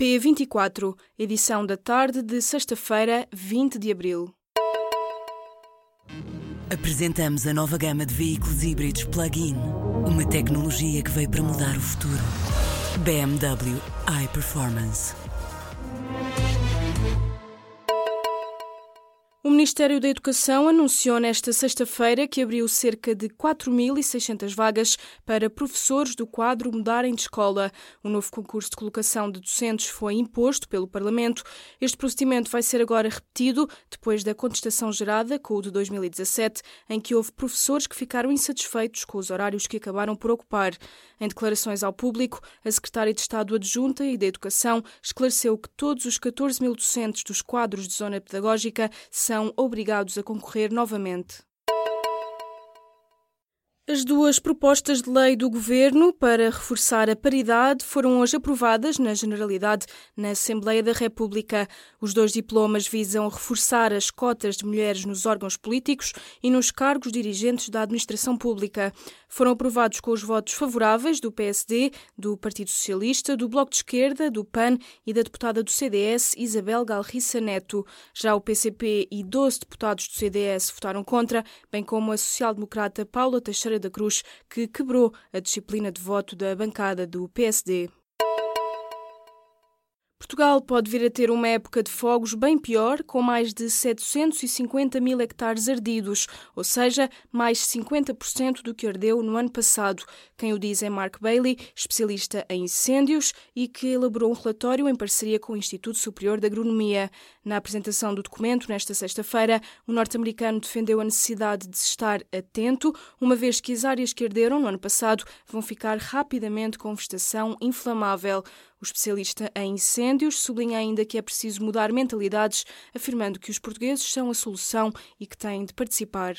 P24, edição da tarde de sexta-feira, 20 de abril. Apresentamos a nova gama de veículos híbridos plug-in. Uma tecnologia que veio para mudar o futuro. BMW iPerformance. Ministério da Educação anunciou nesta sexta-feira que abriu cerca de 4.600 vagas para professores do quadro Mudarem de Escola. O novo concurso de colocação de docentes foi imposto pelo Parlamento. Este procedimento vai ser agora repetido depois da contestação gerada com o de 2017, em que houve professores que ficaram insatisfeitos com os horários que acabaram por ocupar. Em declarações ao público, a Secretária de Estado Adjunta e da Educação esclareceu que todos os 14 mil docentes dos quadros de zona pedagógica são obrigados a concorrer novamente. As duas propostas de lei do Governo para reforçar a paridade foram hoje aprovadas na Generalidade na Assembleia da República. Os dois diplomas visam reforçar as cotas de mulheres nos órgãos políticos e nos cargos dirigentes da administração pública. Foram aprovados com os votos favoráveis do PSD, do Partido Socialista, do Bloco de Esquerda, do PAN e da deputada do CDS, Isabel Galriça Neto. Já o PCP e 12 deputados do CDS votaram contra, bem como a social-democrata Paula Teixeira da Cruz, que quebrou a disciplina de voto da bancada do PSD. Portugal pode vir a ter uma época de fogos bem pior, com mais de 750 mil hectares ardidos, ou seja, mais 50% do que ardeu no ano passado. Quem o diz é Mark Bailey, especialista em incêndios e que elaborou um relatório em parceria com o Instituto Superior de Agronomia. Na apresentação do documento, nesta sexta-feira, o norte-americano defendeu a necessidade de estar atento, uma vez que as áreas que arderam no ano passado vão ficar rapidamente com vegetação inflamável. O especialista em incêndios sublinha ainda que é preciso mudar mentalidades, afirmando que os portugueses são a solução e que têm de participar.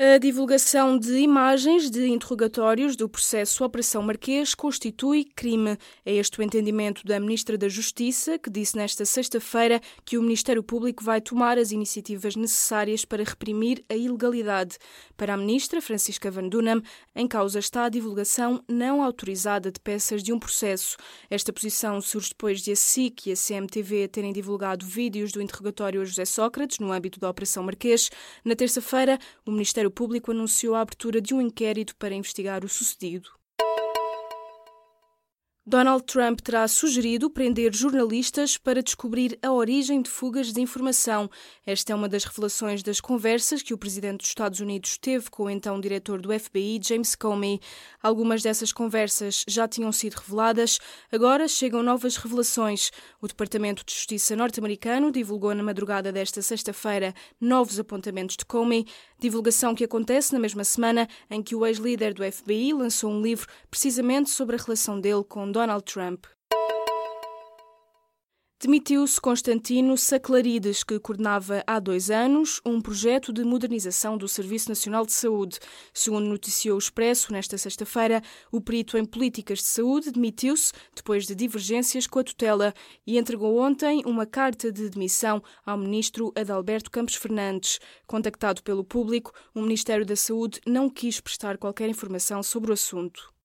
A divulgação de imagens de interrogatórios do processo Operação Marquês constitui crime. É este o entendimento da Ministra da Justiça, que disse nesta sexta-feira que o Ministério Público vai tomar as iniciativas necessárias para reprimir a ilegalidade. Para a Ministra, Francisca Van Dunham, em causa está a divulgação não autorizada de peças de um processo. Esta posição surge depois de a SIC e a CMTV terem divulgado vídeos do interrogatório a José Sócrates no âmbito da Operação Marquês. Na terça-feira, o Ministério Ministério Público anunciou a abertura de um inquérito para investigar o sucedido. Donald Trump terá sugerido prender jornalistas para descobrir a origem de fugas de informação. Esta é uma das revelações das conversas que o presidente dos Estados Unidos teve com o então diretor do FBI, James Comey. Algumas dessas conversas já tinham sido reveladas, agora chegam novas revelações. O Departamento de Justiça norte-americano divulgou na madrugada desta sexta-feira novos apontamentos de Comey, divulgação que acontece na mesma semana em que o ex-líder do FBI lançou um livro precisamente sobre a relação dele com Donald Trump. Demitiu-se Constantino Saclarides, que coordenava há dois anos um projeto de modernização do Serviço Nacional de Saúde. Segundo noticiou o Expresso nesta sexta-feira, o perito em políticas de saúde demitiu-se depois de divergências com a tutela e entregou ontem uma carta de demissão ao ministro Adalberto Campos Fernandes. Contactado pelo público, o Ministério da Saúde não quis prestar qualquer informação sobre o assunto.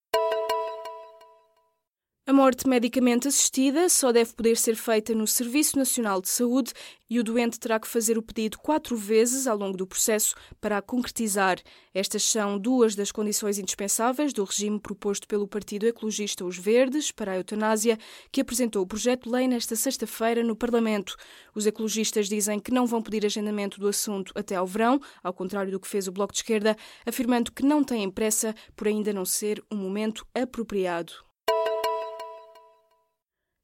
A morte medicamente assistida só deve poder ser feita no Serviço Nacional de Saúde e o doente terá que fazer o pedido quatro vezes ao longo do processo para a concretizar. Estas são duas das condições indispensáveis do regime proposto pelo Partido Ecologista Os Verdes para a eutanásia, que apresentou o projeto de lei nesta sexta-feira no Parlamento. Os ecologistas dizem que não vão pedir agendamento do assunto até ao verão, ao contrário do que fez o Bloco de Esquerda, afirmando que não têm pressa por ainda não ser um momento apropriado.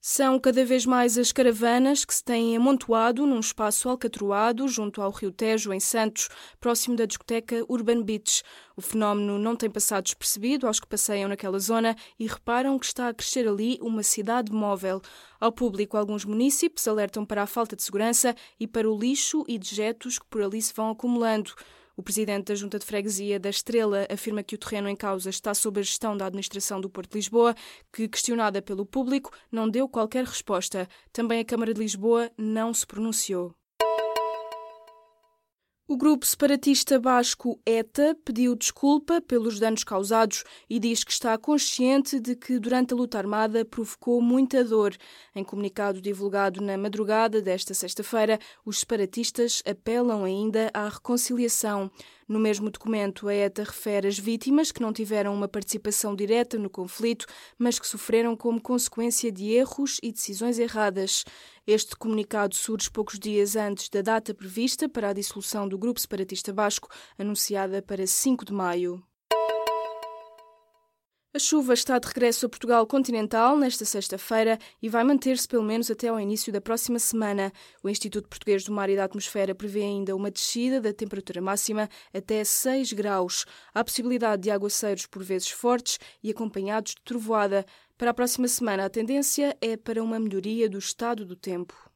São cada vez mais as caravanas que se têm amontoado num espaço alcatroado junto ao Rio Tejo, em Santos, próximo da discoteca Urban Beach. O fenómeno não tem passado despercebido aos que passeiam naquela zona e reparam que está a crescer ali uma cidade móvel. Ao público, alguns munícipes alertam para a falta de segurança e para o lixo e dejetos que por ali se vão acumulando. O presidente da Junta de Freguesia da Estrela afirma que o terreno em causa está sob a gestão da administração do Porto de Lisboa, que, questionada pelo público, não deu qualquer resposta. Também a Câmara de Lisboa não se pronunciou. O grupo separatista basco ETA pediu desculpa pelos danos causados e diz que está consciente de que durante a luta armada provocou muita dor. Em comunicado divulgado na madrugada desta sexta-feira, os separatistas apelam ainda à reconciliação. No mesmo documento, a ETA refere as vítimas que não tiveram uma participação direta no conflito, mas que sofreram como consequência de erros e decisões erradas. Este comunicado surge poucos dias antes da data prevista para a dissolução do Grupo Separatista Basco, anunciada para 5 de maio. A chuva está de regresso a Portugal continental nesta sexta-feira e vai manter-se pelo menos até ao início da próxima semana. O Instituto Português do Mar e da Atmosfera prevê ainda uma descida da temperatura máxima até 6 graus. Há possibilidade de aguaceiros por vezes fortes e acompanhados de trovoada. Para a próxima semana, a tendência é para uma melhoria do estado do tempo.